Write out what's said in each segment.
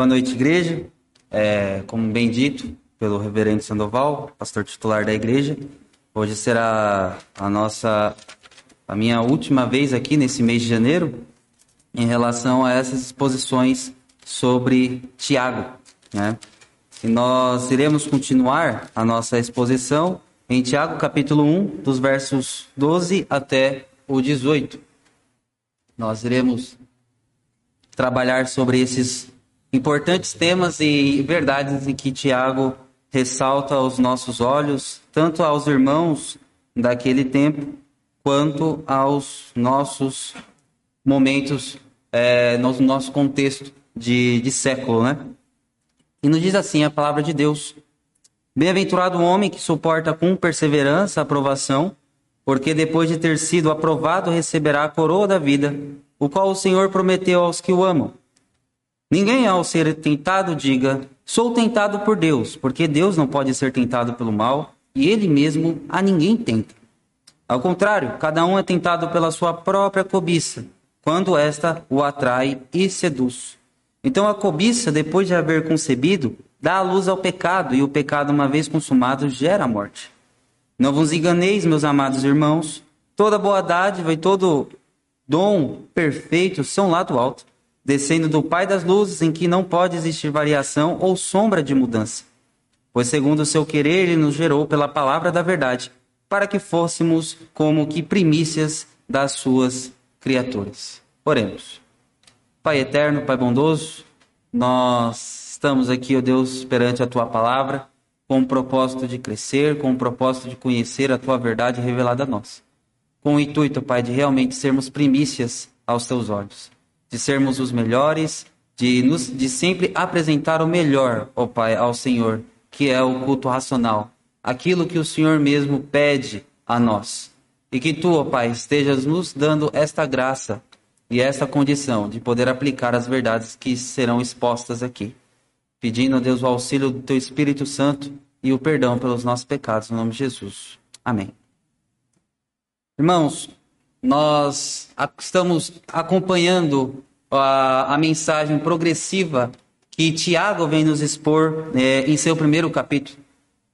Boa noite, igreja. É, como bem dito pelo reverendo Sandoval, pastor titular da igreja, hoje será a nossa, a minha última vez aqui nesse mês de janeiro em relação a essas exposições sobre Tiago, né? E nós iremos continuar a nossa exposição em Tiago capítulo 1, dos versos 12 até o 18. Nós iremos trabalhar sobre esses importantes temas e verdades em que Tiago ressalta aos nossos olhos, tanto aos irmãos daquele tempo, quanto aos nossos momentos, é, no nosso contexto de, de século, né? E nos diz assim a palavra de Deus: Bem-aventurado o homem que suporta com perseverança a aprovação, porque depois de ter sido aprovado receberá a coroa da vida, o qual o Senhor prometeu aos que o amam. Ninguém, ao ser tentado, diga: Sou tentado por Deus, porque Deus não pode ser tentado pelo mal e ele mesmo a ninguém tenta. Ao contrário, cada um é tentado pela sua própria cobiça, quando esta o atrai e seduz. Então a cobiça, depois de haver concebido, dá a luz ao pecado, e o pecado, uma vez consumado, gera a morte. Não vos enganeis, meus amados irmãos, toda boa dádiva e todo dom perfeito são lá do alto descendo do Pai das luzes, em que não pode existir variação ou sombra de mudança. Pois, segundo o seu querer, ele nos gerou pela palavra da verdade, para que fôssemos como que primícias das suas criaturas. Oremos. Pai eterno, Pai bondoso, nós estamos aqui, ó Deus, perante a tua palavra, com o propósito de crescer, com o propósito de conhecer a tua verdade revelada a nós. Com o intuito, Pai, de realmente sermos primícias aos teus olhos de sermos os melhores, de, nos, de sempre apresentar o melhor, ó Pai, ao Senhor, que é o culto racional. Aquilo que o Senhor mesmo pede a nós. E que tu, ó Pai, estejas nos dando esta graça e esta condição de poder aplicar as verdades que serão expostas aqui. Pedindo a Deus o auxílio do teu Espírito Santo e o perdão pelos nossos pecados, em nome de Jesus. Amém. Irmãos, nós estamos acompanhando a, a mensagem progressiva que Tiago vem nos expor é, em seu primeiro capítulo.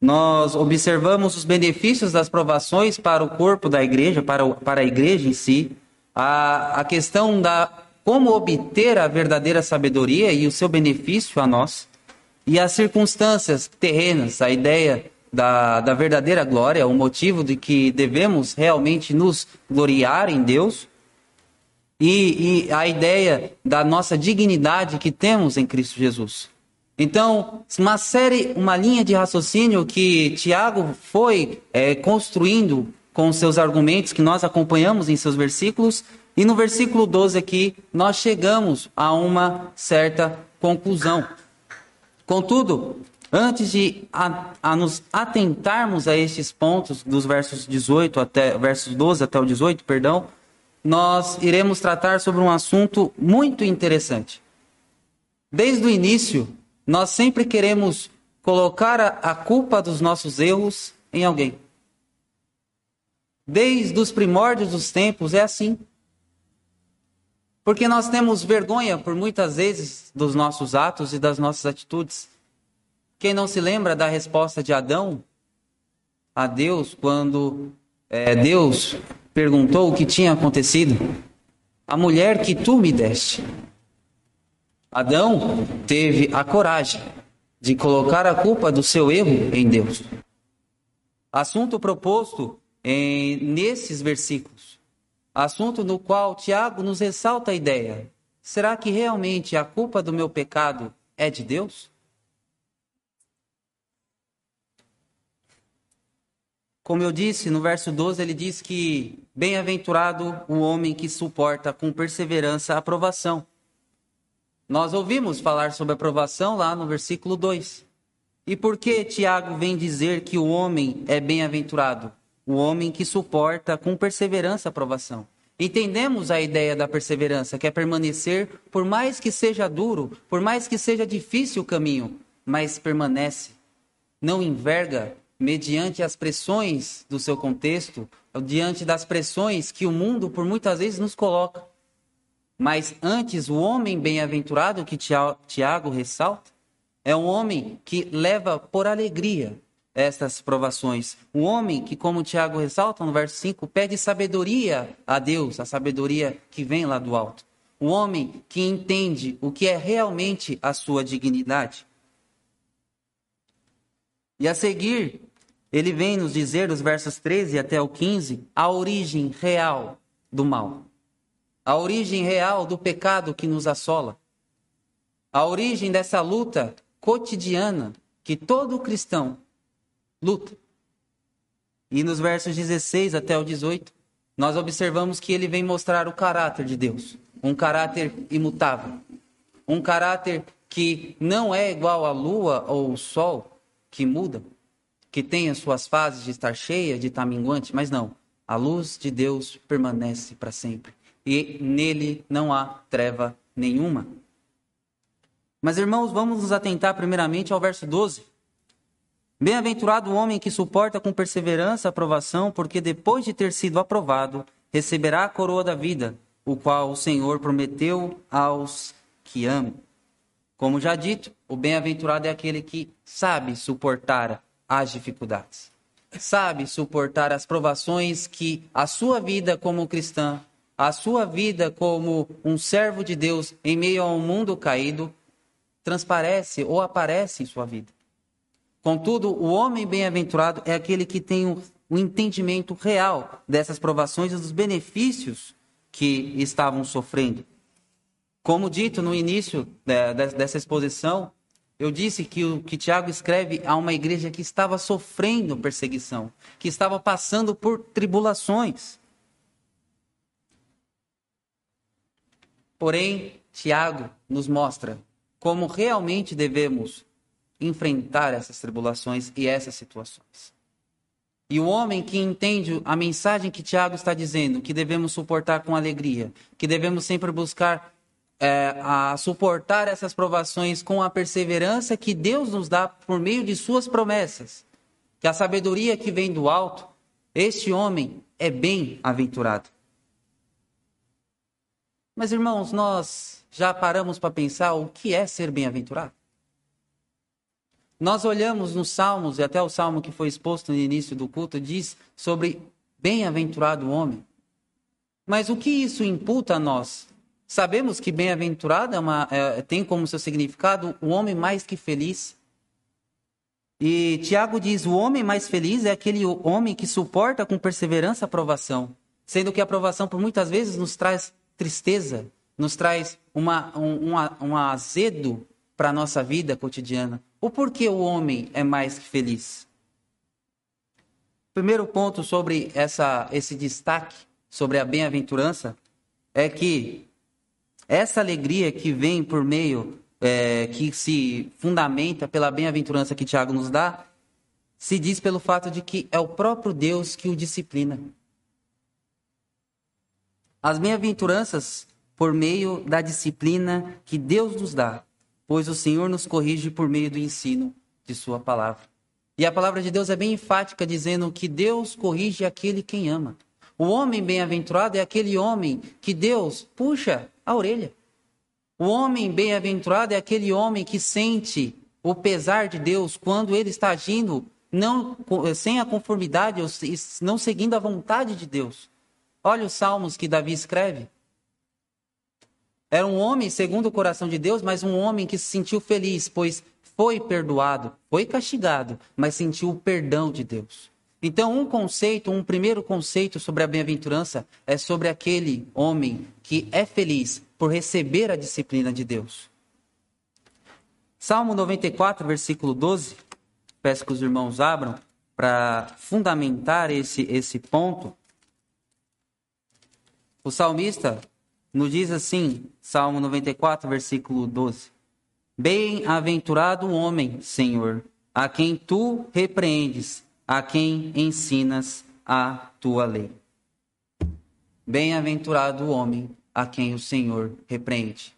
Nós observamos os benefícios das provações para o corpo da igreja, para, o, para a igreja em si, a, a questão da como obter a verdadeira sabedoria e o seu benefício a nós, e as circunstâncias terrenas, a ideia da, da verdadeira glória, o motivo de que devemos realmente nos gloriar em Deus e, e a ideia da nossa dignidade que temos em Cristo Jesus. Então, uma série, uma linha de raciocínio que Tiago foi é, construindo com seus argumentos que nós acompanhamos em seus versículos, e no versículo 12 aqui nós chegamos a uma certa conclusão. Contudo, Antes de a, a, nos atentarmos a estes pontos dos versos 18 até versos 12 até o 18, perdão, nós iremos tratar sobre um assunto muito interessante. Desde o início, nós sempre queremos colocar a, a culpa dos nossos erros em alguém. Desde os primórdios dos tempos é assim. Porque nós temos vergonha por muitas vezes dos nossos atos e das nossas atitudes. Quem não se lembra da resposta de Adão a Deus quando é, Deus perguntou o que tinha acontecido? A mulher que tu me deste. Adão teve a coragem de colocar a culpa do seu erro em Deus. Assunto proposto em, nesses versículos. Assunto no qual Tiago nos ressalta a ideia: será que realmente a culpa do meu pecado é de Deus? Como eu disse, no verso 12 ele diz que bem-aventurado o homem que suporta com perseverança a aprovação. Nós ouvimos falar sobre aprovação lá no versículo 2. E por que Tiago vem dizer que o homem é bem-aventurado? O homem que suporta com perseverança a aprovação. Entendemos a ideia da perseverança, que é permanecer, por mais que seja duro, por mais que seja difícil o caminho, mas permanece, não enverga mediante as pressões do seu contexto, diante das pressões que o mundo por muitas vezes nos coloca. Mas antes, o homem bem-aventurado que Tiago ressalta é um homem que leva por alegria estas provações. Um homem que, como Tiago ressalta no verso 5, pede sabedoria a Deus, a sabedoria que vem lá do alto. Um homem que entende o que é realmente a sua dignidade. E a seguir, ele vem nos dizer, dos versos 13 até o 15, a origem real do mal. A origem real do pecado que nos assola. A origem dessa luta cotidiana que todo cristão luta. E nos versos 16 até o 18, nós observamos que ele vem mostrar o caráter de Deus, um caráter imutável, um caráter que não é igual à lua ou o sol, que muda, que tem as suas fases de estar cheia, de estar minguante, mas não. A luz de Deus permanece para sempre e nele não há treva nenhuma. Mas irmãos, vamos nos atentar primeiramente ao verso 12. Bem-aventurado o homem que suporta com perseverança a aprovação, porque depois de ter sido aprovado, receberá a coroa da vida, o qual o Senhor prometeu aos que amam. Como já dito, o bem-aventurado é aquele que sabe suportar as dificuldades, sabe suportar as provações que a sua vida como cristã, a sua vida como um servo de Deus em meio a um mundo caído, transparece ou aparece em sua vida. Contudo, o homem bem-aventurado é aquele que tem o, o entendimento real dessas provações e dos benefícios que estavam sofrendo. Como dito no início é, dessa exposição, eu disse que o que Tiago escreve a uma igreja que estava sofrendo perseguição, que estava passando por tribulações. Porém, Tiago nos mostra como realmente devemos enfrentar essas tribulações e essas situações. E o homem que entende a mensagem que Tiago está dizendo, que devemos suportar com alegria, que devemos sempre buscar é, a suportar essas provações com a perseverança que Deus nos dá por meio de suas promessas, que a sabedoria que vem do alto, este homem é bem-aventurado. Mas irmãos, nós já paramos para pensar o que é ser bem-aventurado? Nós olhamos nos Salmos, e até o salmo que foi exposto no início do culto diz sobre bem-aventurado o homem. Mas o que isso imputa a nós? Sabemos que bem-aventurado é é, tem como seu significado o homem mais que feliz. E Tiago diz: o homem mais feliz é aquele homem que suporta com perseverança a aprovação, sendo que a aprovação por muitas vezes nos traz tristeza, nos traz uma, um, um, um azedo para a nossa vida cotidiana. O porquê o homem é mais que feliz? Primeiro ponto sobre essa, esse destaque sobre a bem-aventurança é que essa alegria que vem por meio, é, que se fundamenta pela bem-aventurança que Tiago nos dá, se diz pelo fato de que é o próprio Deus que o disciplina. As bem-aventuranças por meio da disciplina que Deus nos dá pois o Senhor nos corrige por meio do ensino de Sua palavra. E a palavra de Deus é bem enfática, dizendo que Deus corrige aquele quem ama. O homem bem-aventurado é aquele homem que Deus puxa a orelha. O homem bem-aventurado é aquele homem que sente o pesar de Deus quando ele está agindo não sem a conformidade não seguindo a vontade de Deus. Olha os salmos que Davi escreve. Era um homem segundo o coração de Deus, mas um homem que se sentiu feliz, pois foi perdoado, foi castigado, mas sentiu o perdão de Deus. Então, um conceito, um primeiro conceito sobre a bem-aventurança é sobre aquele homem que é feliz por receber a disciplina de Deus. Salmo 94, versículo 12. Peço que os irmãos abram para fundamentar esse, esse ponto. O salmista nos diz assim, Salmo 94, versículo 12: Bem-aventurado o homem, Senhor, a quem tu repreendes, a quem ensinas a tua lei. Bem-aventurado o homem a quem o Senhor repreende.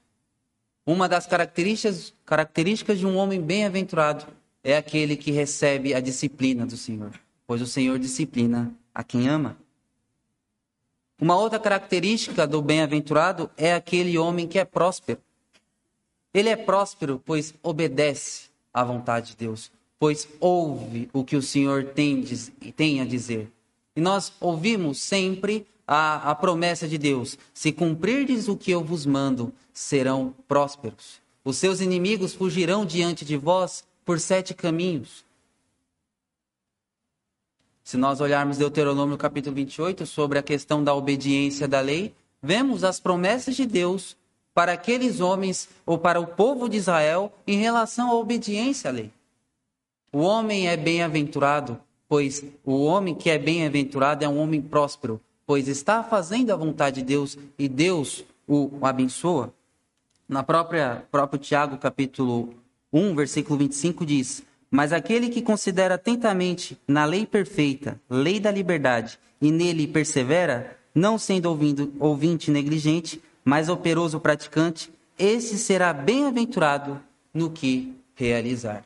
Uma das características, características de um homem bem-aventurado é aquele que recebe a disciplina do Senhor, pois o Senhor disciplina a quem ama. Uma outra característica do bem-aventurado é aquele homem que é próspero. Ele é próspero, pois obedece à vontade de Deus, pois ouve o que o Senhor tem, tem a dizer. E nós ouvimos sempre a, a promessa de Deus: se cumprirdes o que eu vos mando, serão prósperos. Os seus inimigos fugirão diante de vós por sete caminhos. Se nós olharmos Deuteronômio capítulo 28 sobre a questão da obediência da lei, vemos as promessas de Deus para aqueles homens ou para o povo de Israel em relação à obediência à lei. O homem é bem-aventurado, pois o homem que é bem-aventurado é um homem próspero, pois está fazendo a vontade de Deus e Deus o abençoa. Na própria próprio Tiago capítulo 1, versículo 25 diz: mas aquele que considera atentamente na lei perfeita, lei da liberdade, e nele persevera, não sendo ouvindo, ouvinte negligente, mas operoso praticante, esse será bem-aventurado no que realizar.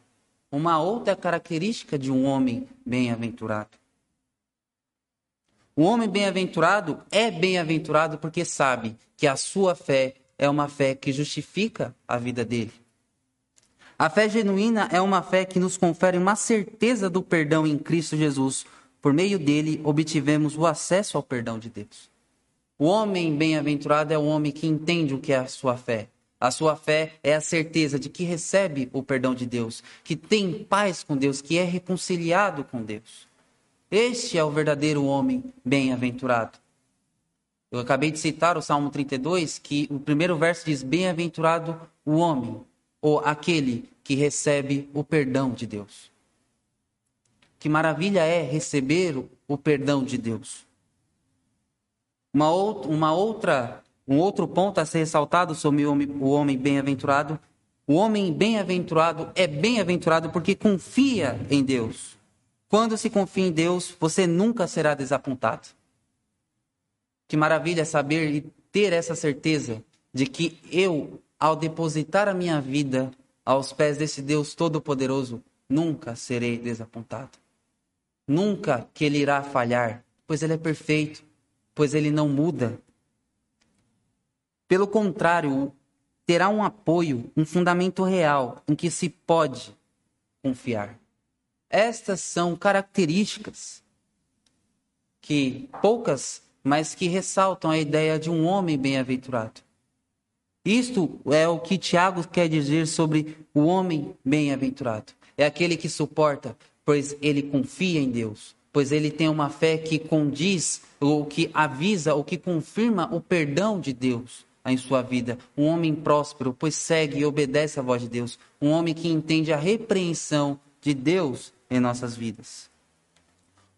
Uma outra característica de um homem bem-aventurado. O homem bem-aventurado é bem-aventurado porque sabe que a sua fé é uma fé que justifica a vida dele. A fé genuína é uma fé que nos confere uma certeza do perdão em Cristo Jesus. Por meio dele, obtivemos o acesso ao perdão de Deus. O homem bem-aventurado é o homem que entende o que é a sua fé. A sua fé é a certeza de que recebe o perdão de Deus, que tem paz com Deus, que é reconciliado com Deus. Este é o verdadeiro homem bem-aventurado. Eu acabei de citar o Salmo 32, que o primeiro verso diz: Bem-aventurado o homem ou aquele que recebe o perdão de Deus. Que maravilha é receber o perdão de Deus. Uma, outra, um outro ponto a ser ressaltado sobre o homem, bem-aventurado. O homem bem-aventurado é bem-aventurado porque confia em Deus. Quando se confia em Deus, você nunca será desapontado. Que maravilha saber e ter essa certeza de que eu ao depositar a minha vida aos pés desse Deus Todo-Poderoso, nunca serei desapontado. Nunca que ele irá falhar, pois ele é perfeito, pois ele não muda. Pelo contrário, terá um apoio, um fundamento real em que se pode confiar. Estas são características que poucas, mas que ressaltam a ideia de um homem bem-aventurado. Isto é o que Tiago quer dizer sobre o homem bem-aventurado. É aquele que suporta, pois ele confia em Deus, pois ele tem uma fé que condiz, ou que avisa, ou que confirma o perdão de Deus em sua vida. Um homem próspero, pois segue e obedece à voz de Deus. Um homem que entende a repreensão de Deus em nossas vidas.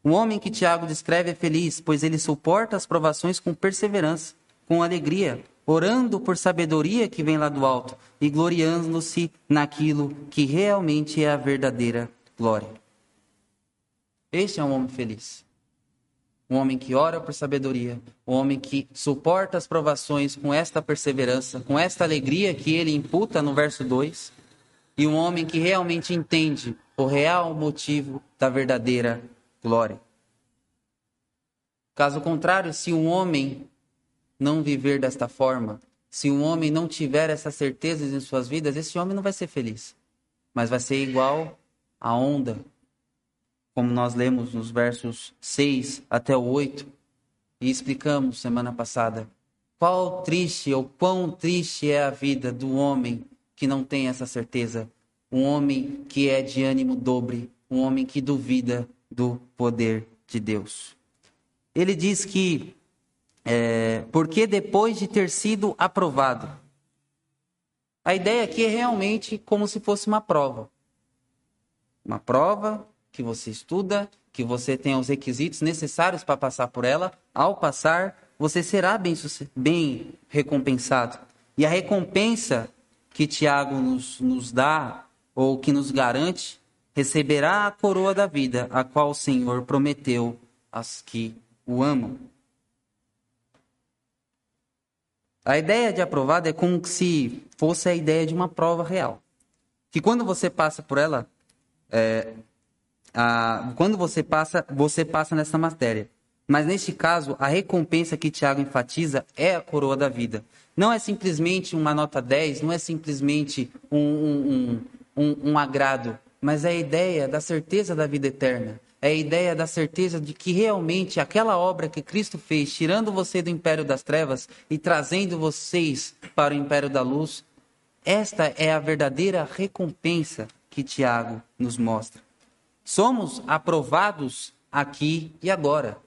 O homem que Tiago descreve é feliz, pois ele suporta as provações com perseverança, com alegria, orando por sabedoria que vem lá do alto e gloriando-se naquilo que realmente é a verdadeira glória. Este é um homem feliz. Um homem que ora por sabedoria, um homem que suporta as provações com esta perseverança, com esta alegria que ele imputa no verso 2, e um homem que realmente entende o real motivo da verdadeira glória. Caso contrário, se um homem não viver desta forma, se um homem não tiver essas certezas em suas vidas, esse homem não vai ser feliz, mas vai ser igual à onda, como nós lemos nos versos 6 até o 8 e explicamos semana passada. Qual triste ou quão triste é a vida do homem que não tem essa certeza, um homem que é de ânimo dobre, um homem que duvida do poder de Deus. Ele diz que é, porque depois de ter sido aprovado. A ideia aqui é realmente como se fosse uma prova. Uma prova que você estuda, que você tem os requisitos necessários para passar por ela. Ao passar, você será bem, bem recompensado. E a recompensa que Tiago nos, nos dá, ou que nos garante, receberá a coroa da vida, a qual o Senhor prometeu aos que o amam. A ideia de aprovado é como se fosse a ideia de uma prova real. Que quando você passa por ela, é, a, quando você passa, você passa nessa matéria. Mas neste caso, a recompensa que Tiago enfatiza é a coroa da vida. Não é simplesmente uma nota 10, não é simplesmente um, um, um, um agrado, mas é a ideia da certeza da vida eterna. É a ideia da certeza de que realmente aquela obra que Cristo fez, tirando você do império das trevas e trazendo vocês para o império da luz, esta é a verdadeira recompensa que Tiago nos mostra. Somos aprovados aqui e agora.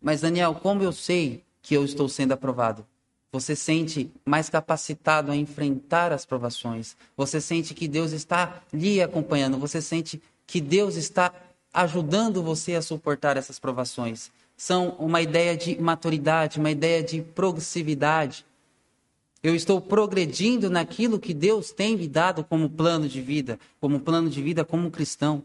Mas, Daniel, como eu sei que eu estou sendo aprovado? Você sente mais capacitado a enfrentar as provações. Você sente que Deus está lhe acompanhando. Você sente que Deus está ajudando você a suportar essas provações. São uma ideia de maturidade, uma ideia de progressividade. Eu estou progredindo naquilo que Deus tem me dado como plano de vida, como plano de vida como cristão.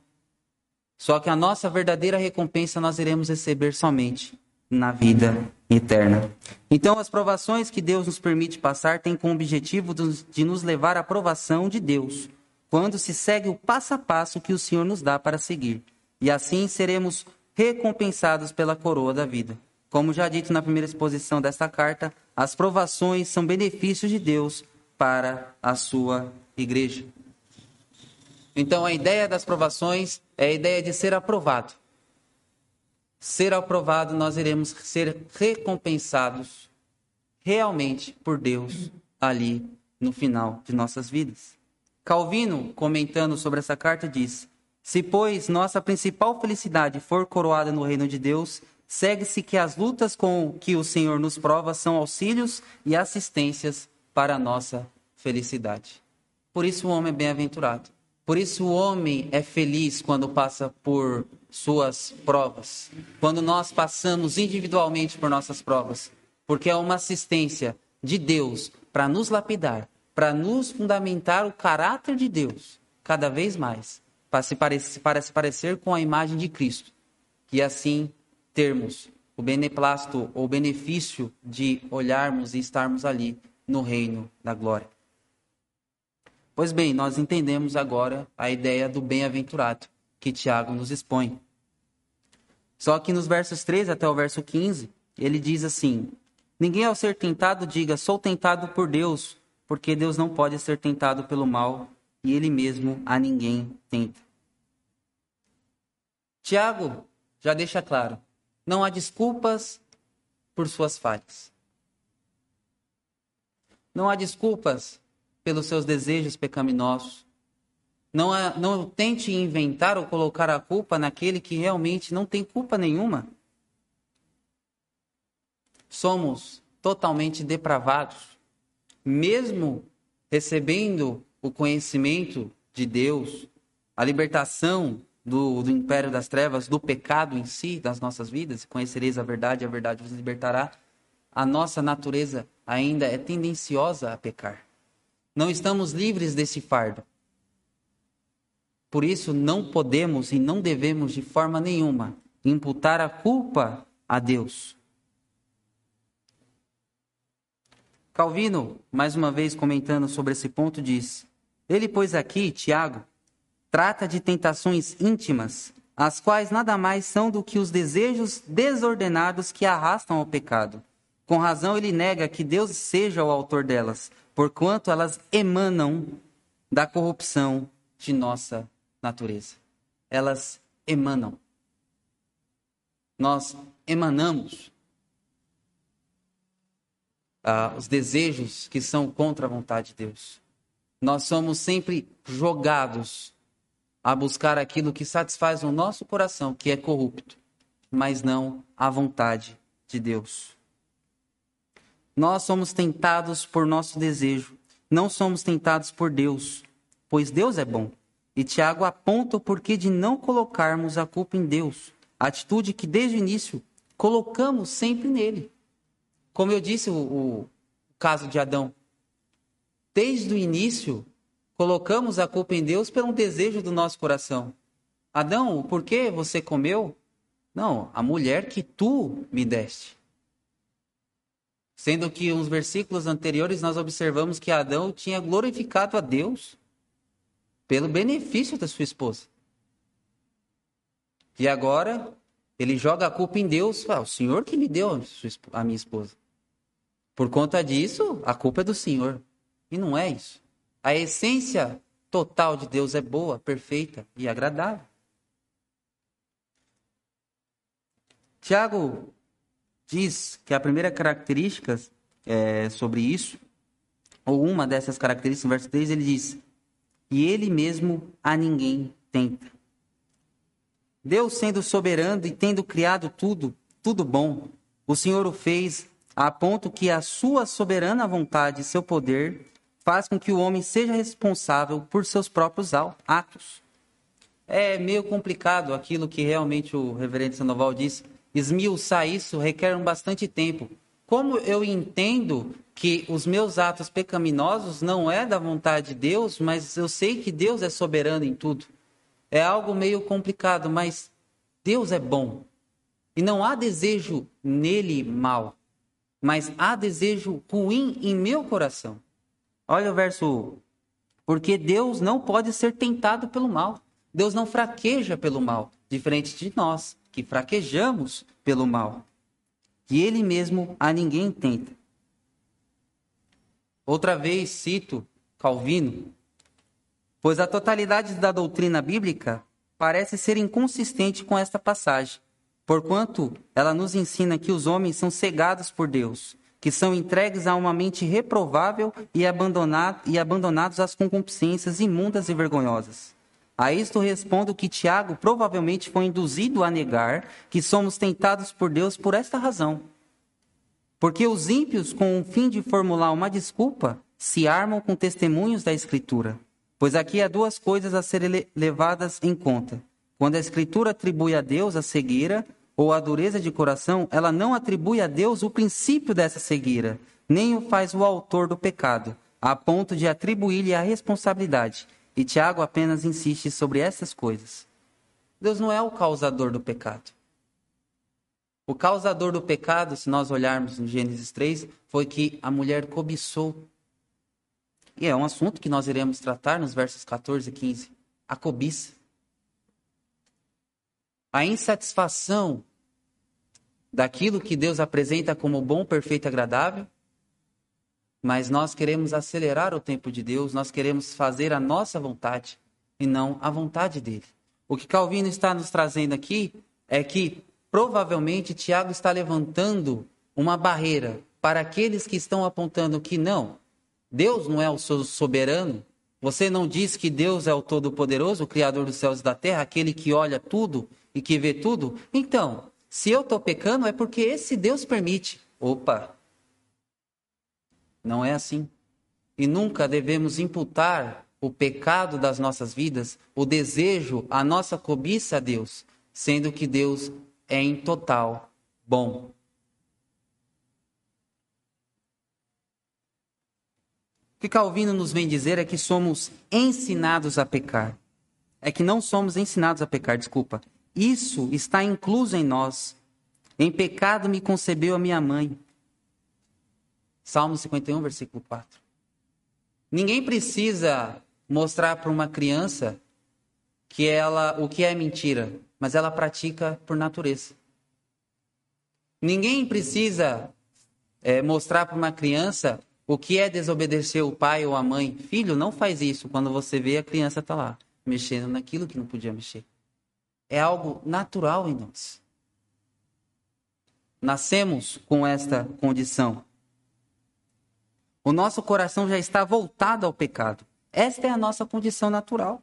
Só que a nossa verdadeira recompensa nós iremos receber somente na vida eterna. Então, as provações que Deus nos permite passar têm como objetivo de nos levar à aprovação de Deus, quando se segue o passo a passo que o Senhor nos dá para seguir. E assim seremos recompensados pela coroa da vida. Como já dito na primeira exposição desta carta, as provações são benefícios de Deus para a sua igreja. Então, a ideia das provações é a ideia de ser aprovado ser aprovado, nós iremos ser recompensados realmente por Deus ali no final de nossas vidas. Calvino, comentando sobre essa carta, diz: Se, pois, nossa principal felicidade for coroada no reino de Deus, segue-se que as lutas com que o Senhor nos prova são auxílios e assistências para a nossa felicidade. Por isso o homem é bem-aventurado. Por isso o homem é feliz quando passa por suas provas, quando nós passamos individualmente por nossas provas, porque é uma assistência de Deus para nos lapidar, para nos fundamentar o caráter de Deus cada vez mais, para se, parecer, se parecer com a imagem de Cristo, e assim termos o beneplácito ou benefício de olharmos e estarmos ali no reino da glória. Pois bem, nós entendemos agora a ideia do bem-aventurado que Tiago nos expõe. Só que nos versos 13 até o verso 15, ele diz assim: Ninguém ao ser tentado diga, sou tentado por Deus, porque Deus não pode ser tentado pelo mal e ele mesmo a ninguém tenta. Tiago já deixa claro: não há desculpas por suas falhas. Não há desculpas pelos seus desejos pecaminosos. Não, não tente inventar ou colocar a culpa naquele que realmente não tem culpa nenhuma. Somos totalmente depravados. Mesmo recebendo o conhecimento de Deus, a libertação do, do império das trevas, do pecado em si, das nossas vidas, conhecereis a verdade, a verdade vos libertará. A nossa natureza ainda é tendenciosa a pecar. Não estamos livres desse fardo. Por isso, não podemos e não devemos, de forma nenhuma, imputar a culpa a Deus. Calvino, mais uma vez comentando sobre esse ponto, diz: Ele, pois, aqui, Tiago, trata de tentações íntimas, as quais nada mais são do que os desejos desordenados que arrastam ao pecado. Com razão, ele nega que Deus seja o autor delas, porquanto elas emanam da corrupção de nossa natureza. Elas emanam. Nós emanamos ah, os desejos que são contra a vontade de Deus. Nós somos sempre jogados a buscar aquilo que satisfaz o nosso coração, que é corrupto, mas não a vontade de Deus. Nós somos tentados por nosso desejo, não somos tentados por Deus, pois Deus é bom. E Tiago aponta o porquê de não colocarmos a culpa em Deus, atitude que desde o início colocamos sempre nele. Como eu disse, o, o caso de Adão. Desde o início, colocamos a culpa em Deus pelo desejo do nosso coração. Adão, por que você comeu? Não, a mulher que tu me deste. Sendo que uns versículos anteriores nós observamos que Adão tinha glorificado a Deus pelo benefício da sua esposa. E agora Ele joga a culpa em Deus. Ah, o Senhor que me deu a minha esposa. Por conta disso, a culpa é do Senhor. E não é isso. A essência total de Deus é boa, perfeita e agradável. Tiago diz que a primeira característica é, sobre isso, ou uma dessas características, no verso 3, ele diz: E ele mesmo a ninguém tenta. Deus sendo soberano e tendo criado tudo, tudo bom, o Senhor o fez a ponto que a sua soberana vontade e seu poder faz com que o homem seja responsável por seus próprios atos. É meio complicado aquilo que realmente o reverendo Sandoval disse. Esmiuçar isso requer um bastante tempo. Como eu entendo que os meus atos pecaminosos não é da vontade de Deus, mas eu sei que Deus é soberano em tudo. É algo meio complicado, mas Deus é bom. E não há desejo nele mal, mas há desejo ruim em meu coração. Olha o verso. Porque Deus não pode ser tentado pelo mal. Deus não fraqueja pelo mal, diferente de nós, que fraquejamos pelo mal. E ele mesmo a ninguém tenta. Outra vez cito Calvino, pois a totalidade da doutrina bíblica parece ser inconsistente com esta passagem, porquanto ela nos ensina que os homens são cegados por Deus, que são entregues a uma mente reprovável e, abandonado, e abandonados às concupiscências imundas e vergonhosas. A isto respondo que Tiago provavelmente foi induzido a negar que somos tentados por Deus por esta razão. Porque os ímpios, com o fim de formular uma desculpa, se armam com testemunhos da Escritura. Pois aqui há duas coisas a serem levadas em conta. Quando a Escritura atribui a Deus a cegueira ou a dureza de coração, ela não atribui a Deus o princípio dessa cegueira, nem o faz o autor do pecado, a ponto de atribuir-lhe a responsabilidade. E Tiago apenas insiste sobre essas coisas. Deus não é o causador do pecado. O causador do pecado, se nós olharmos no Gênesis 3, foi que a mulher cobiçou e é um assunto que nós iremos tratar nos versos 14 e 15. A cobiça. A insatisfação daquilo que Deus apresenta como bom, perfeito e agradável. Mas nós queremos acelerar o tempo de Deus, nós queremos fazer a nossa vontade e não a vontade dele. O que Calvino está nos trazendo aqui é que provavelmente Tiago está levantando uma barreira para aqueles que estão apontando que não, Deus não é o soberano? Você não diz que Deus é o Todo-Poderoso, o Criador dos céus e da terra, aquele que olha tudo e que vê tudo? Então, se eu estou pecando, é porque esse Deus permite. Opa! Não é assim. E nunca devemos imputar o pecado das nossas vidas, o desejo, a nossa cobiça a Deus, sendo que Deus é em total bom. que Calvino nos vem dizer é que somos ensinados a pecar. É que não somos ensinados a pecar, desculpa. Isso está incluso em nós. Em pecado me concebeu a minha mãe. Salmo 51, versículo 4. Ninguém precisa mostrar para uma criança que ela o que é mentira, mas ela pratica por natureza. Ninguém precisa é, mostrar para uma criança o que é desobedecer o pai ou a mãe? Filho, não faz isso quando você vê a criança tá lá, mexendo naquilo que não podia mexer. É algo natural em nós. Nascemos com esta condição. O nosso coração já está voltado ao pecado. Esta é a nossa condição natural.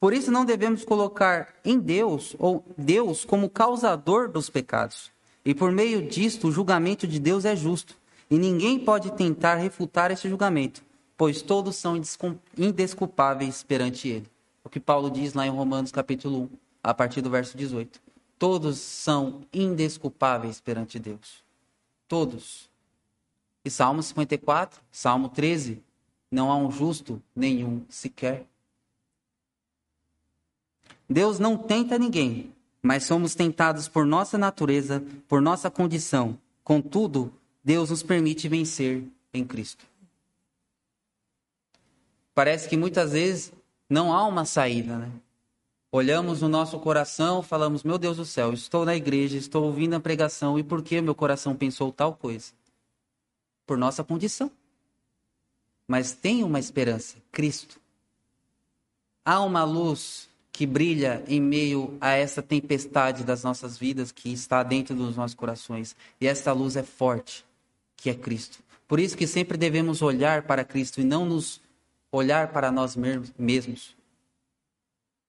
Por isso não devemos colocar em Deus ou Deus como causador dos pecados. E por meio disto, o julgamento de Deus é justo. E ninguém pode tentar refutar esse julgamento, pois todos são indesculpáveis perante ele. O que Paulo diz lá em Romanos capítulo 1, a partir do verso 18. Todos são indesculpáveis perante Deus. Todos. E Salmo 54, Salmo 13, não há um justo nenhum sequer. Deus não tenta ninguém, mas somos tentados por nossa natureza, por nossa condição. Contudo, Deus nos permite vencer em Cristo. Parece que muitas vezes não há uma saída, né? olhamos no nosso coração, falamos: Meu Deus do céu, estou na igreja, estou ouvindo a pregação, e por que meu coração pensou tal coisa? Por nossa condição. Mas tem uma esperança: Cristo. Há uma luz que brilha em meio a essa tempestade das nossas vidas que está dentro dos nossos corações. E essa luz é forte, que é Cristo. Por isso que sempre devemos olhar para Cristo e não nos olhar para nós mesmos.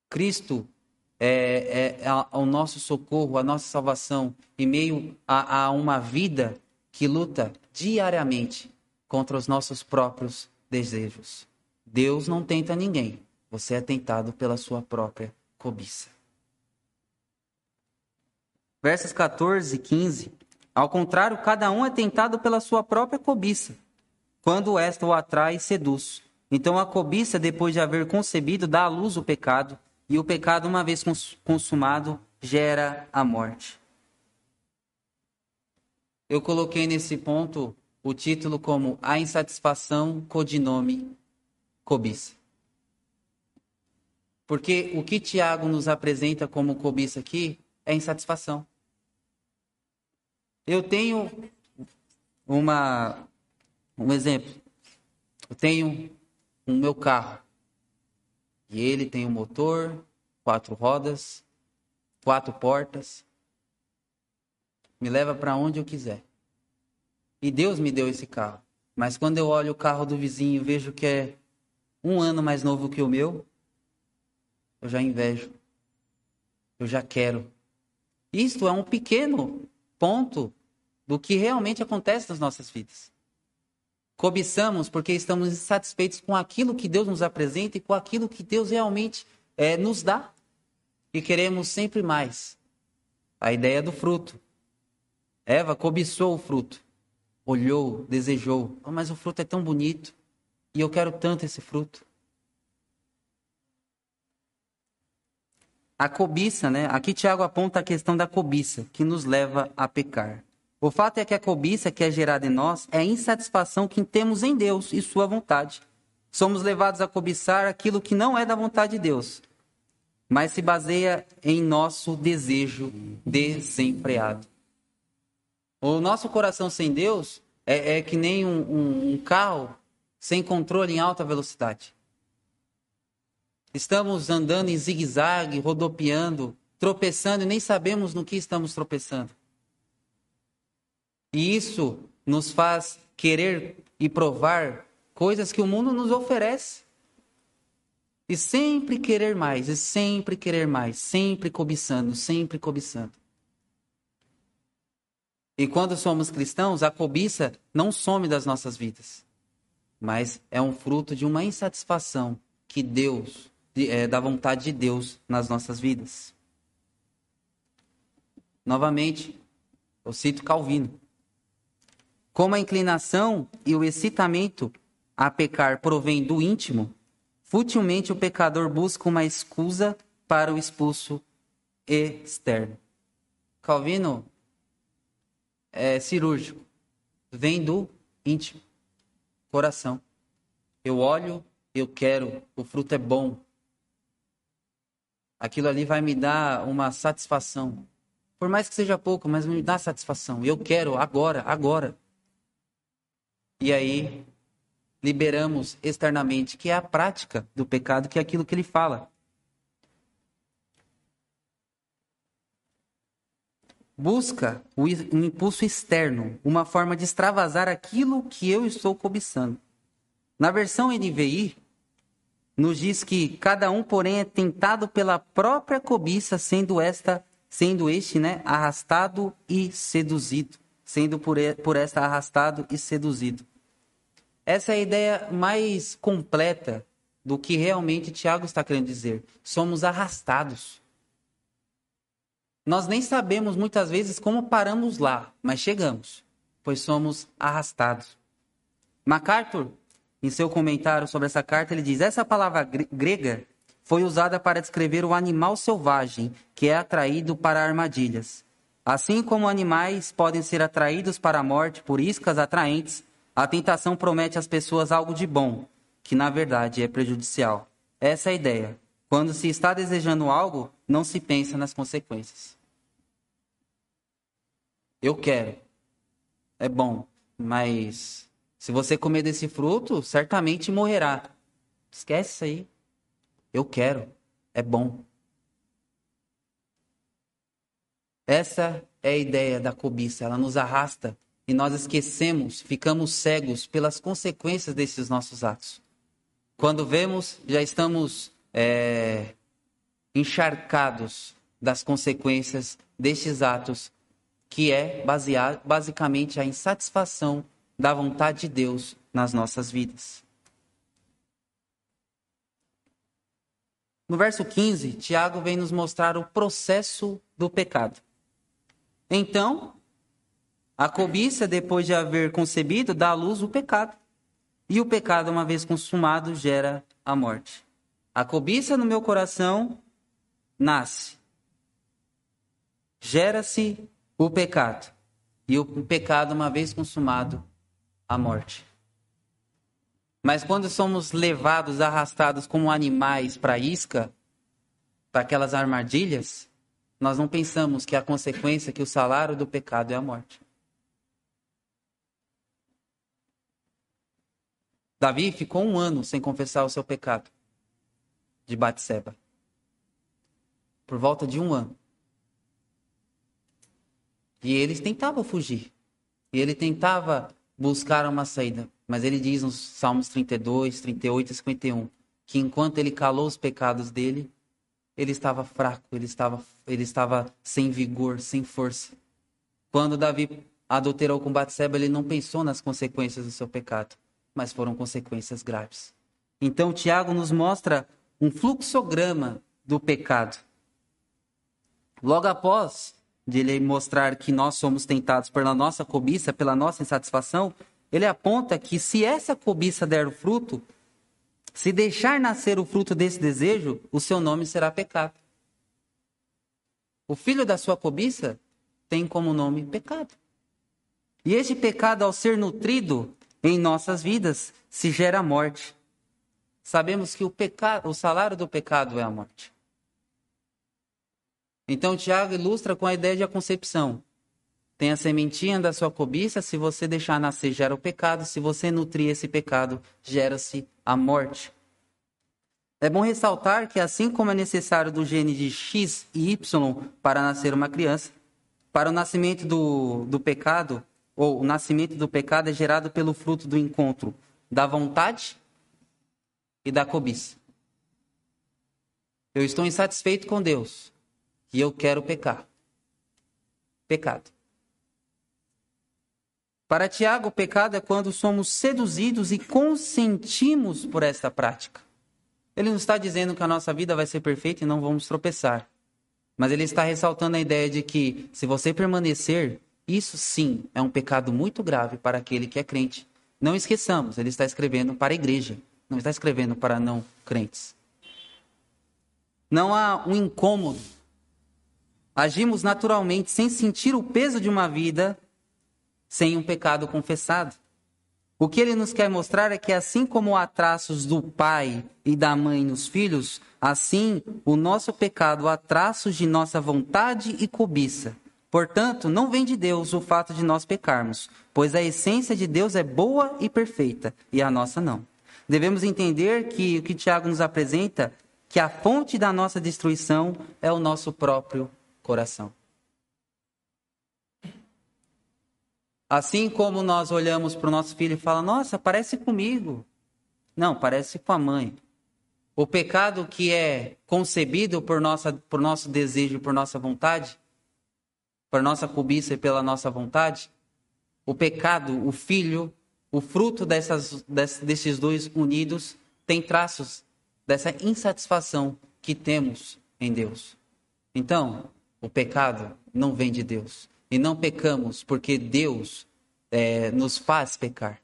Cristo é, é, é o nosso socorro, a nossa salvação em meio a, a uma vida que luta diariamente contra os nossos próprios desejos. Deus não tenta ninguém, você é tentado pela sua própria cobiça. Versos 14 e 15. Ao contrário, cada um é tentado pela sua própria cobiça, quando esta o atrai e seduz. Então a cobiça, depois de haver concebido, dá à luz o pecado, e o pecado, uma vez consumado, gera a morte. Eu coloquei nesse ponto o título como A Insatisfação Codinome Cobiça. Porque o que Tiago nos apresenta como cobiça aqui é insatisfação. Eu tenho uma um exemplo. Eu tenho o um meu carro. E ele tem um motor, quatro rodas, quatro portas. Me leva para onde eu quiser. E Deus me deu esse carro. Mas quando eu olho o carro do vizinho e vejo que é um ano mais novo que o meu, eu já invejo. Eu já quero. Isto é um pequeno ponto do que realmente acontece nas nossas vidas. Cobiçamos porque estamos insatisfeitos com aquilo que Deus nos apresenta e com aquilo que Deus realmente é, nos dá. E queremos sempre mais. A ideia do fruto. Eva cobiçou o fruto. Olhou, desejou. Oh, mas o fruto é tão bonito. E eu quero tanto esse fruto. A cobiça, né? Aqui Tiago aponta a questão da cobiça, que nos leva a pecar. O fato é que a cobiça que é gerada em nós é a insatisfação que temos em Deus e Sua vontade. Somos levados a cobiçar aquilo que não é da vontade de Deus, mas se baseia em nosso desejo desempreado. O nosso coração sem Deus é, é que nem um, um, um carro sem controle em alta velocidade. Estamos andando em zigue-zague, rodopiando, tropeçando e nem sabemos no que estamos tropeçando. E isso nos faz querer e provar coisas que o mundo nos oferece. E sempre querer mais, e sempre querer mais, sempre cobiçando, sempre cobiçando. E quando somos cristãos, a cobiça não some das nossas vidas, mas é um fruto de uma insatisfação que Deus é, da vontade de Deus nas nossas vidas. Novamente, eu cito Calvino. Como a inclinação e o excitamento a pecar provém do íntimo, futilmente o pecador busca uma escusa para o expulso externo. Calvino é cirúrgico, vem do íntimo, coração. Eu olho, eu quero, o fruto é bom, aquilo ali vai me dar uma satisfação. Por mais que seja pouco, mas me dá satisfação. Eu quero agora, agora. E aí liberamos externamente, que é a prática do pecado, que é aquilo que ele fala. Busca o impulso externo, uma forma de extravasar aquilo que eu estou cobiçando. Na versão NVI, nos diz que cada um, porém, é tentado pela própria cobiça, sendo esta, sendo este, né, arrastado e seduzido, sendo por, por esta arrastado e seduzido. Essa é a ideia mais completa do que realmente Tiago está querendo dizer. Somos arrastados. Nós nem sabemos muitas vezes como paramos lá, mas chegamos, pois somos arrastados. MacArthur em seu comentário sobre essa carta, ele diz: essa palavra grega foi usada para descrever o animal selvagem que é atraído para armadilhas. Assim como animais podem ser atraídos para a morte por iscas atraentes, a tentação promete às pessoas algo de bom, que na verdade é prejudicial. Essa é a ideia. Quando se está desejando algo, não se pensa nas consequências. Eu quero. É bom, mas se você comer desse fruto, certamente morrerá. Esquece isso aí. Eu quero. É bom. Essa é a ideia da cobiça. Ela nos arrasta e nós esquecemos, ficamos cegos pelas consequências desses nossos atos. Quando vemos, já estamos é, encharcados das consequências destes atos, que é basear, basicamente a insatisfação da vontade de Deus nas nossas vidas. No verso 15, Tiago vem nos mostrar o processo do pecado. Então, a cobiça, depois de haver concebido, dá à luz o pecado. E o pecado, uma vez consumado, gera a morte. A cobiça no meu coração nasce. Gera-se o pecado. E o pecado, uma vez consumado, a morte. Mas quando somos levados, arrastados como animais para a isca, para aquelas armadilhas, nós não pensamos que a consequência, que o salário do pecado é a morte. Davi ficou um ano sem confessar o seu pecado de Batseba. Por volta de um ano. E eles tentavam fugir. E ele tentava buscar uma saída. Mas ele diz nos Salmos 32, 38 e 51 que enquanto ele calou os pecados dele, ele estava fraco, ele estava, ele estava sem vigor, sem força. Quando Davi adulterou com Batseba, ele não pensou nas consequências do seu pecado mas foram consequências graves. Então, Tiago nos mostra um fluxograma do pecado. Logo após de ele mostrar que nós somos tentados pela nossa cobiça, pela nossa insatisfação, ele aponta que se essa cobiça der o fruto, se deixar nascer o fruto desse desejo, o seu nome será pecado. O filho da sua cobiça tem como nome pecado. E este pecado, ao ser nutrido, em nossas vidas se gera morte. Sabemos que o, pecado, o salário do pecado é a morte. Então, Tiago ilustra com a ideia de a concepção. Tem a sementinha da sua cobiça, se você deixar nascer, gera o pecado, se você nutrir esse pecado, gera-se a morte. É bom ressaltar que, assim como é necessário do gene de X e Y para nascer uma criança, para o nascimento do, do pecado, ou o nascimento do pecado é gerado pelo fruto do encontro da vontade e da cobiça. Eu estou insatisfeito com Deus e eu quero pecar. Pecado. Para Tiago, o pecado é quando somos seduzidos e consentimos por esta prática. Ele não está dizendo que a nossa vida vai ser perfeita e não vamos tropeçar. Mas ele está ressaltando a ideia de que se você permanecer isso sim é um pecado muito grave para aquele que é crente. Não esqueçamos, ele está escrevendo para a igreja, não está escrevendo para não crentes. Não há um incômodo. Agimos naturalmente sem sentir o peso de uma vida sem um pecado confessado. O que ele nos quer mostrar é que, assim como há traços do pai e da mãe nos filhos, assim o nosso pecado há traços de nossa vontade e cobiça. Portanto, não vem de Deus o fato de nós pecarmos, pois a essência de Deus é boa e perfeita, e a nossa não. Devemos entender que o que Tiago nos apresenta, que a fonte da nossa destruição é o nosso próprio coração. Assim como nós olhamos para o nosso filho e falamos, nossa, parece comigo. Não, parece com a mãe. O pecado que é concebido por, nossa, por nosso desejo, por nossa vontade, por nossa cobiça e pela nossa vontade, o pecado, o filho, o fruto dessas, desses dois unidos, tem traços dessa insatisfação que temos em Deus. Então, o pecado não vem de Deus. E não pecamos porque Deus é, nos faz pecar,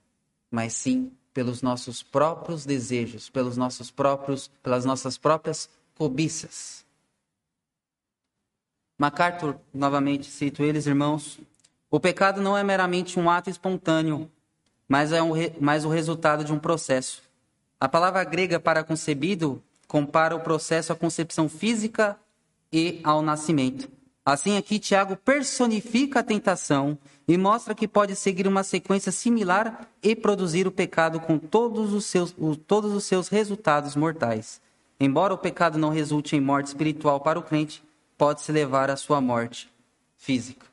mas sim pelos nossos próprios desejos, pelos nossos próprios, pelas nossas próprias cobiças. MacArthur, novamente cito eles, irmãos. O pecado não é meramente um ato espontâneo, mas é um, mas o resultado de um processo. A palavra grega para concebido compara o processo à concepção física e ao nascimento. Assim, aqui Tiago personifica a tentação e mostra que pode seguir uma sequência similar e produzir o pecado com todos os seus, todos os seus resultados mortais. Embora o pecado não resulte em morte espiritual para o crente, pode-se levar à sua morte física.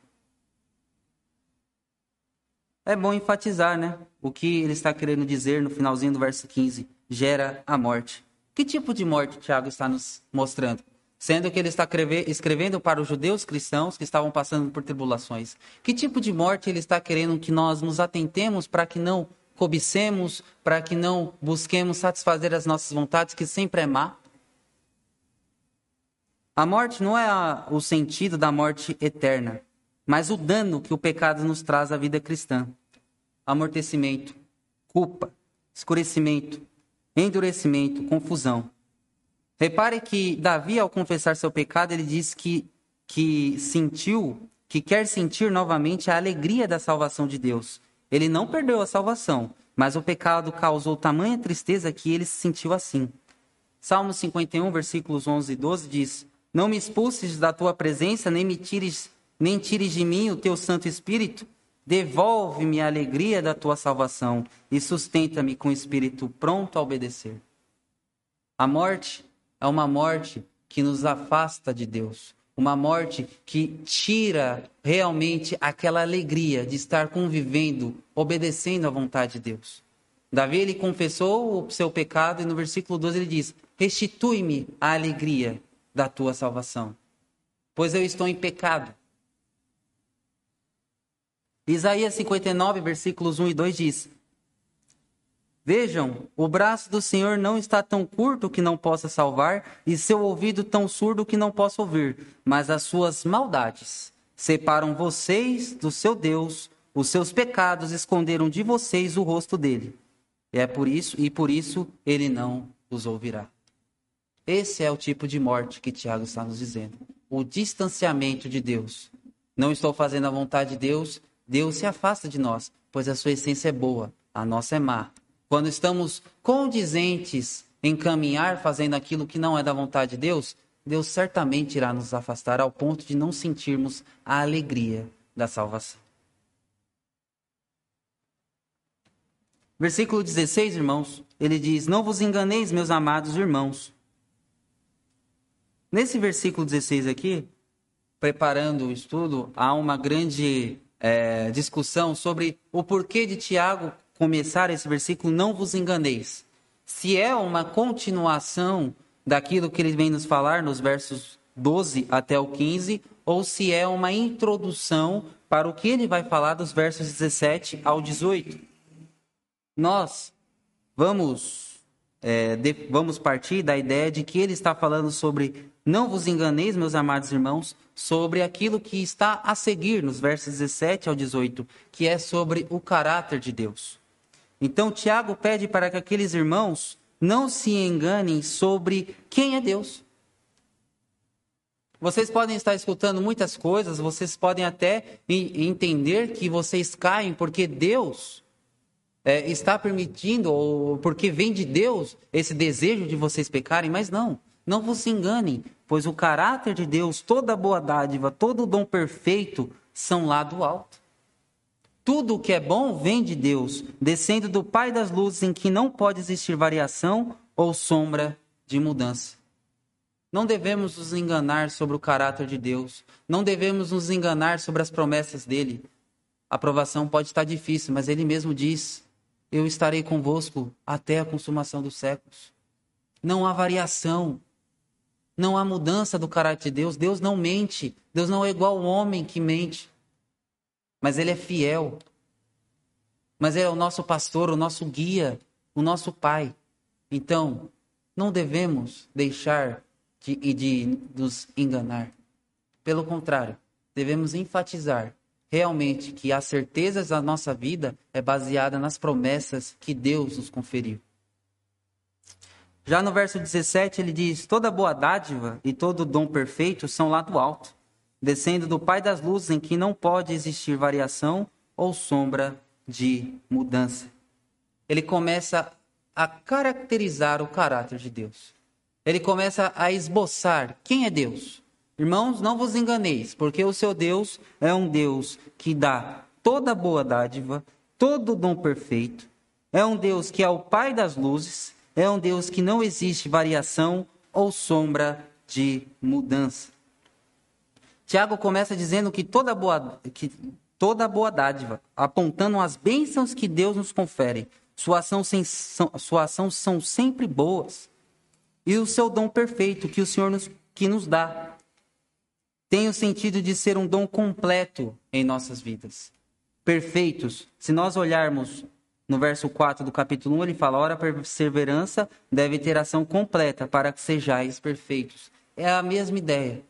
É bom enfatizar, né? O que ele está querendo dizer no finalzinho do verso 15: gera a morte. Que tipo de morte Tiago está nos mostrando? Sendo que ele está escrevendo para os judeus cristãos que estavam passando por tribulações. Que tipo de morte ele está querendo que nós nos atentemos para que não cobicemos, para que não busquemos satisfazer as nossas vontades, que sempre é má? A morte não é a, o sentido da morte eterna, mas o dano que o pecado nos traz à vida cristã. Amortecimento, culpa, escurecimento, endurecimento, confusão. Repare que Davi, ao confessar seu pecado, ele diz que, que sentiu, que quer sentir novamente a alegria da salvação de Deus. Ele não perdeu a salvação, mas o pecado causou tamanha tristeza que ele se sentiu assim. Salmo 51, versículos 11 e 12 diz: não me expulses da tua presença, nem me tires, nem tires de mim o teu Santo Espírito. Devolve-me a alegria da tua salvação e sustenta-me com o espírito pronto a obedecer. A morte é uma morte que nos afasta de Deus, uma morte que tira realmente aquela alegria de estar convivendo, obedecendo à vontade de Deus. Davi ele confessou o seu pecado e no versículo 12 ele diz: Restitui-me a alegria da tua salvação, pois eu estou em pecado. Isaías 59, versículos 1 e 2 diz: Vejam, o braço do Senhor não está tão curto que não possa salvar, e seu ouvido tão surdo que não possa ouvir, mas as suas maldades separam vocês do seu Deus, os seus pecados esconderam de vocês o rosto dele. E é por isso, e por isso ele não os ouvirá. Esse é o tipo de morte que Tiago está nos dizendo. O distanciamento de Deus. Não estou fazendo a vontade de Deus, Deus se afasta de nós, pois a sua essência é boa, a nossa é má. Quando estamos condizentes em caminhar fazendo aquilo que não é da vontade de Deus, Deus certamente irá nos afastar ao ponto de não sentirmos a alegria da salvação. Versículo 16, irmãos, ele diz: Não vos enganeis, meus amados irmãos. Nesse versículo 16 aqui, preparando o estudo, há uma grande é, discussão sobre o porquê de Tiago começar esse versículo, não vos enganeis. Se é uma continuação daquilo que ele vem nos falar nos versos 12 até o 15, ou se é uma introdução para o que ele vai falar dos versos 17 ao 18. Nós vamos é, de, vamos partir da ideia de que ele está falando sobre não vos enganeis, meus amados irmãos, sobre aquilo que está a seguir nos versos 17 ao 18, que é sobre o caráter de Deus. Então, Tiago pede para que aqueles irmãos não se enganem sobre quem é Deus. Vocês podem estar escutando muitas coisas, vocês podem até entender que vocês caem porque Deus é, está permitindo, ou porque vem de Deus esse desejo de vocês pecarem, mas não, não vos enganem, pois o caráter de Deus, toda boa dádiva, todo dom perfeito são lá do alto. Tudo o que é bom vem de Deus, descendo do Pai das luzes, em que não pode existir variação ou sombra de mudança. Não devemos nos enganar sobre o caráter de Deus. Não devemos nos enganar sobre as promessas dele. A aprovação pode estar difícil, mas ele mesmo diz: eu estarei convosco até a consumação dos séculos. Não há variação, não há mudança do caráter de Deus. Deus não mente. Deus não é igual ao homem que mente. Mas Ele é fiel. Mas Ele é o nosso pastor, o nosso guia, o nosso pai. Então, não devemos deixar de, de nos enganar. Pelo contrário, devemos enfatizar realmente que a certeza da nossa vida é baseada nas promessas que Deus nos conferiu. Já no verso 17 ele diz: Toda boa dádiva e todo dom perfeito são lá do alto, descendo do Pai das luzes, em que não pode existir variação ou sombra de mudança. Ele começa a caracterizar o caráter de Deus. ele começa a esboçar quem é Deus. Irmãos, não vos enganeis, porque o seu Deus é um Deus que dá toda boa dádiva, todo dom perfeito. É um Deus que é o Pai das luzes, é um Deus que não existe variação ou sombra de mudança. Tiago começa dizendo que toda boa, que toda boa dádiva, apontando as bênçãos que Deus nos confere, sua ação, sem, sua ação são sempre boas. E o seu dom perfeito que o Senhor nos, que nos dá tem o sentido de ser um dom completo em nossas vidas. Perfeitos. Se nós olharmos no verso 4 do capítulo 1, ele fala: Ora, a perseverança deve ter ação completa para que sejais perfeitos. É a mesma ideia.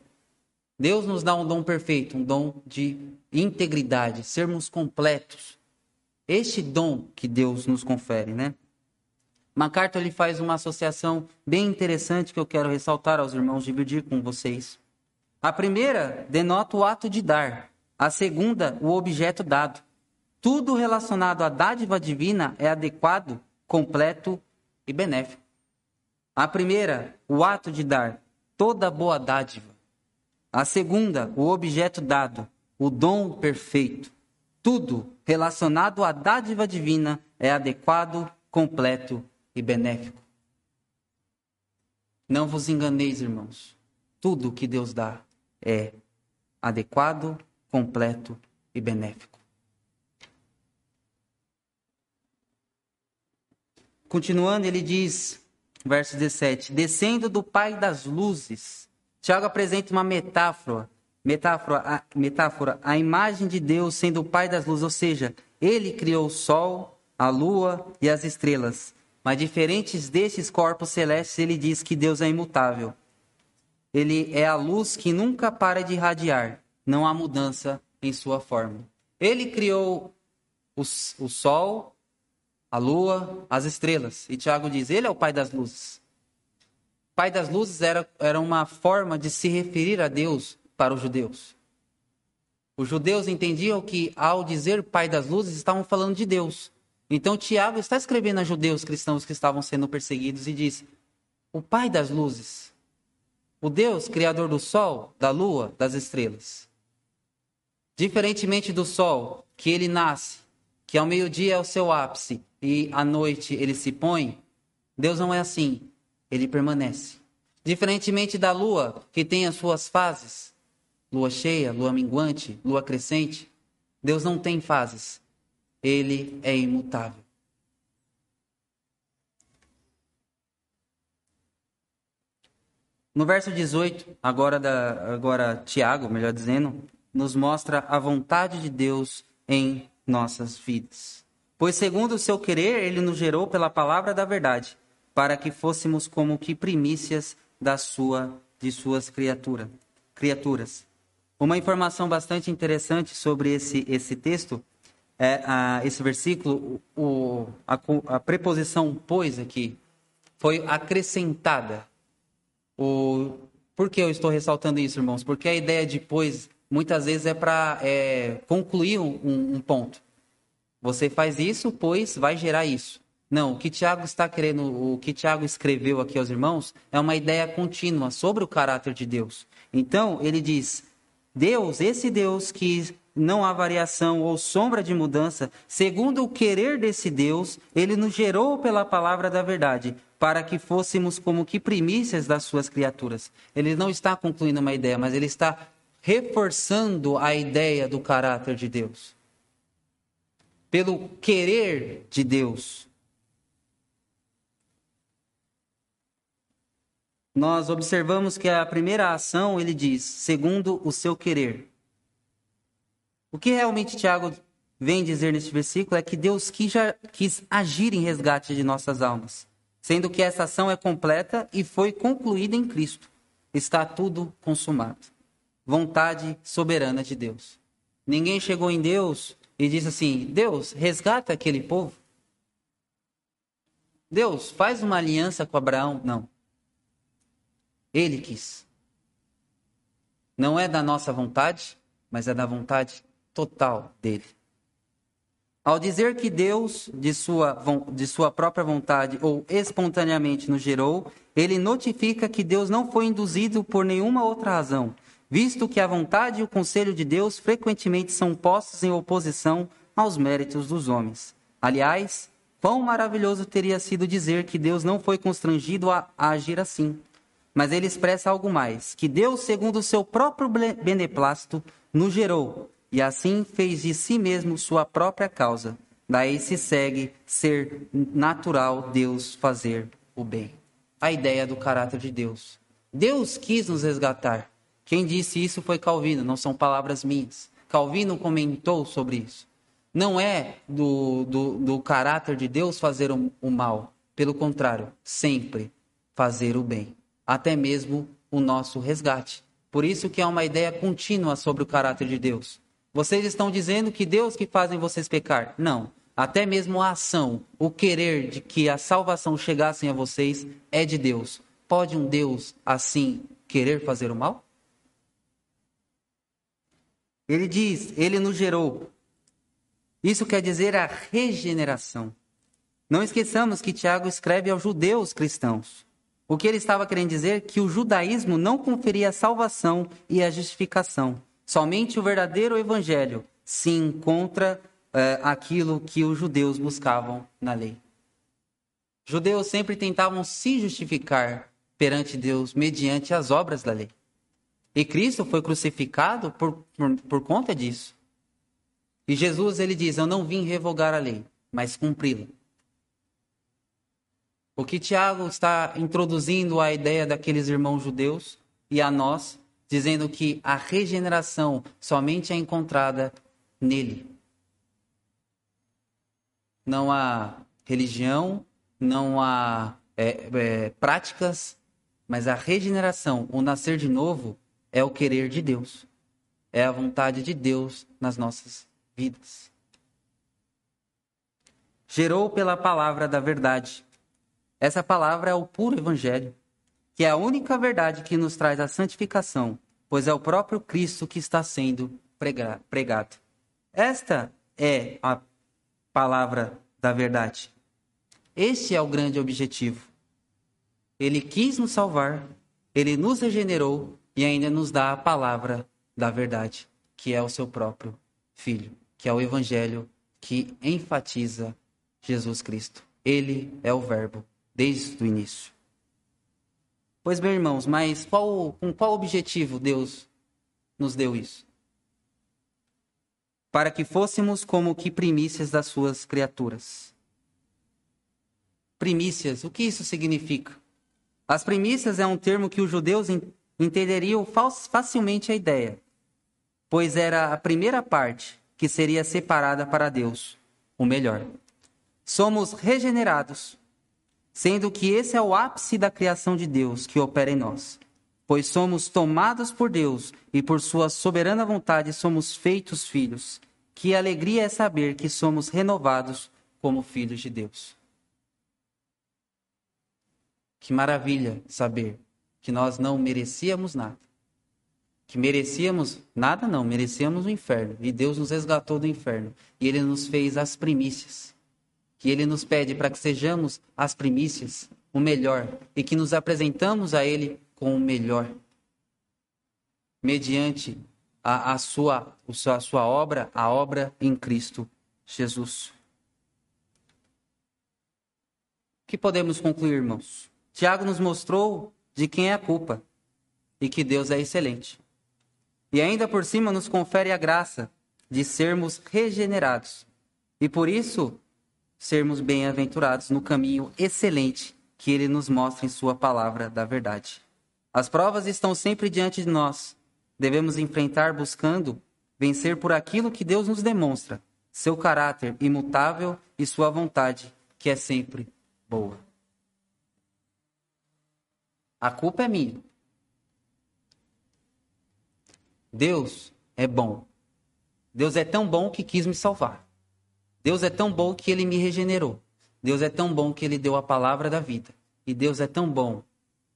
Deus nos dá um dom perfeito, um dom de integridade, sermos completos. Este dom que Deus nos confere, né? MacArthur ele faz uma associação bem interessante que eu quero ressaltar aos irmãos, dividir com vocês. A primeira denota o ato de dar, a segunda, o objeto dado. Tudo relacionado à dádiva divina é adequado, completo e benéfico. A primeira, o ato de dar, toda boa dádiva. A segunda, o objeto dado, o dom perfeito. Tudo relacionado à dádiva divina é adequado, completo e benéfico. Não vos enganeis, irmãos. Tudo que Deus dá é adequado, completo e benéfico. Continuando, ele diz, verso 17: Descendo do Pai das luzes. Tiago apresenta uma metáfora, metáfora, a, metáfora, a imagem de Deus sendo o Pai das luzes, ou seja, ele criou o sol, a lua e as estrelas. Mas diferentes destes corpos celestes, ele diz que Deus é imutável. Ele é a luz que nunca para de irradiar. Não há mudança em sua forma. Ele criou o, o sol, a lua, as estrelas. E Tiago diz: Ele é o Pai das luzes. Pai das luzes era, era uma forma de se referir a Deus para os judeus. Os judeus entendiam que, ao dizer Pai das luzes, estavam falando de Deus. Então, Tiago está escrevendo a judeus cristãos que estavam sendo perseguidos e diz: O Pai das luzes o Deus criador do sol, da lua, das estrelas. Diferentemente do sol, que ele nasce, que ao meio-dia é o seu ápice e à noite ele se põe, Deus não é assim, ele permanece. Diferentemente da lua, que tem as suas fases, lua cheia, lua minguante, lua crescente, Deus não tem fases, ele é imutável. No verso 18, agora, da, agora Tiago, melhor dizendo, nos mostra a vontade de Deus em nossas vidas. Pois segundo o seu querer, ele nos gerou pela palavra da verdade, para que fôssemos como que primícias da sua de suas criatura, criaturas. Uma informação bastante interessante sobre esse esse texto é a, esse versículo, o, a, a preposição pois aqui foi acrescentada o... Por que eu estou ressaltando isso, irmãos? Porque a ideia de pois, muitas vezes, é para é, concluir um, um ponto. Você faz isso, pois vai gerar isso. Não, o que Tiago está querendo, o que Tiago escreveu aqui aos irmãos é uma ideia contínua sobre o caráter de Deus. Então, ele diz: Deus, esse Deus que não há variação ou sombra de mudança, segundo o querer desse Deus, ele nos gerou pela palavra da verdade, para que fôssemos como que primícias das suas criaturas. Ele não está concluindo uma ideia, mas ele está reforçando a ideia do caráter de Deus. Pelo querer de Deus. Nós observamos que a primeira ação, ele diz, segundo o seu querer. O que realmente Tiago vem dizer neste versículo é que Deus quis, quis agir em resgate de nossas almas sendo que essa ação é completa e foi concluída em Cristo. Está tudo consumado. Vontade soberana de Deus. Ninguém chegou em Deus e disse assim: Deus, resgata aquele povo. Deus, faz uma aliança com Abraão. Não. Ele quis. Não é da nossa vontade, mas é da vontade total dele. Ao dizer que Deus, de sua, de sua própria vontade ou espontaneamente nos gerou, ele notifica que Deus não foi induzido por nenhuma outra razão, visto que a vontade e o conselho de Deus frequentemente são postos em oposição aos méritos dos homens. Aliás, quão maravilhoso teria sido dizer que Deus não foi constrangido a, a agir assim. Mas ele expressa algo mais: que Deus, segundo o seu próprio beneplácito, nos gerou e assim fez de si mesmo sua própria causa. Daí se segue ser natural Deus fazer o bem. A ideia do caráter de Deus. Deus quis nos resgatar. Quem disse isso foi Calvino, não são palavras minhas. Calvino comentou sobre isso. Não é do, do, do caráter de Deus fazer o, o mal. Pelo contrário, sempre fazer o bem. Até mesmo o nosso resgate. Por isso que é uma ideia contínua sobre o caráter de Deus. Vocês estão dizendo que Deus que fazem vocês pecar? Não. Até mesmo a ação, o querer de que a salvação chegasse a vocês é de Deus. Pode um Deus assim querer fazer o mal? Ele diz, ele nos gerou. Isso quer dizer a regeneração. Não esqueçamos que Tiago escreve aos judeus cristãos. O que ele estava querendo dizer que o judaísmo não conferia a salvação e a justificação. Somente o verdadeiro evangelho se encontra é, aquilo que os judeus buscavam na lei. Judeus sempre tentavam se justificar perante Deus mediante as obras da lei. E Cristo foi crucificado por, por, por conta disso. E Jesus ele diz: Eu não vim revogar a lei, mas cumpri-la. O que Tiago está introduzindo à ideia daqueles irmãos judeus e a nós dizendo que a regeneração somente é encontrada nele. Não há religião, não há é, é, práticas, mas a regeneração, o nascer de novo, é o querer de Deus. É a vontade de Deus nas nossas vidas. Gerou pela palavra da verdade. Essa palavra é o puro evangelho que é a única verdade que nos traz a santificação, pois é o próprio Cristo que está sendo pregado. Esta é a palavra da verdade. Este é o grande objetivo. Ele quis nos salvar, ele nos regenerou e ainda nos dá a palavra da verdade, que é o seu próprio Filho, que é o Evangelho que enfatiza Jesus Cristo. Ele é o Verbo desde o início. Pois bem, irmãos, mas qual, com qual objetivo Deus nos deu isso? Para que fôssemos como que primícias das suas criaturas. Primícias, o que isso significa? As primícias é um termo que os judeus entenderiam facilmente a ideia, pois era a primeira parte que seria separada para Deus, o melhor. Somos regenerados sendo que esse é o ápice da criação de Deus que opera em nós. Pois somos tomados por Deus e por Sua soberana vontade somos feitos filhos. Que alegria é saber que somos renovados como filhos de Deus. Que maravilha saber que nós não merecíamos nada. Que merecíamos nada, não, merecíamos o inferno. E Deus nos resgatou do inferno. E Ele nos fez as primícias que ele nos pede para que sejamos as primícias, o melhor, e que nos apresentamos a ele com o melhor. Mediante a, a, sua, a sua obra, a obra em Cristo Jesus. O que podemos concluir, irmãos? Tiago nos mostrou de quem é a culpa e que Deus é excelente. E ainda por cima nos confere a graça de sermos regenerados. E por isso sermos bem-aventurados no caminho excelente que ele nos mostra em sua palavra da verdade. As provas estão sempre diante de nós. Devemos enfrentar buscando vencer por aquilo que Deus nos demonstra, seu caráter imutável e sua vontade, que é sempre boa. A culpa é minha. Deus é bom. Deus é tão bom que quis me salvar. Deus é tão bom que ele me regenerou. Deus é tão bom que ele deu a palavra da vida. E Deus é tão bom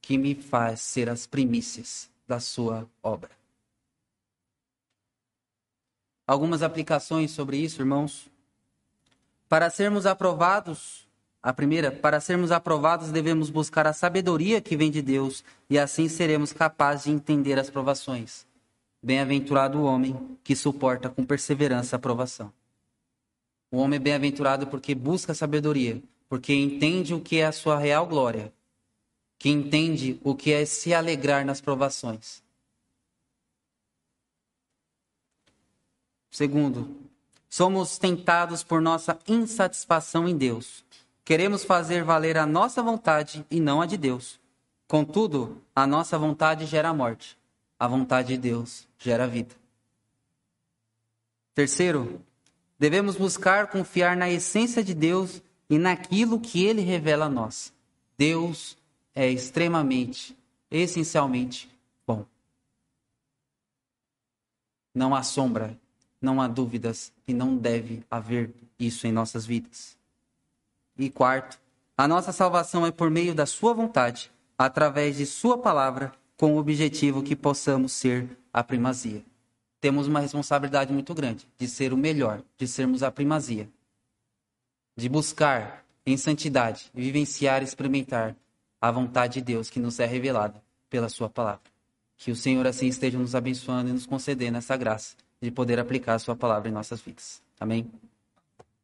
que me faz ser as primícias da sua obra. Algumas aplicações sobre isso, irmãos. Para sermos aprovados, a primeira, para sermos aprovados, devemos buscar a sabedoria que vem de Deus e assim seremos capazes de entender as provações. Bem-aventurado o homem que suporta com perseverança a provação. O homem é bem-aventurado porque busca sabedoria, porque entende o que é a sua real glória, que entende o que é se alegrar nas provações. Segundo, somos tentados por nossa insatisfação em Deus. Queremos fazer valer a nossa vontade e não a de Deus. Contudo, a nossa vontade gera morte, a vontade de Deus gera vida. Terceiro, Devemos buscar confiar na essência de Deus e naquilo que ele revela a nós. Deus é extremamente, essencialmente bom. Não há sombra, não há dúvidas e não deve haver isso em nossas vidas. E quarto, a nossa salvação é por meio da Sua vontade, através de Sua palavra, com o objetivo que possamos ser a primazia temos uma responsabilidade muito grande de ser o melhor, de sermos a primazia, de buscar em santidade, vivenciar e experimentar a vontade de Deus que nos é revelada pela Sua palavra. Que o Senhor assim esteja nos abençoando e nos concedendo essa graça de poder aplicar a Sua palavra em nossas vidas. Amém?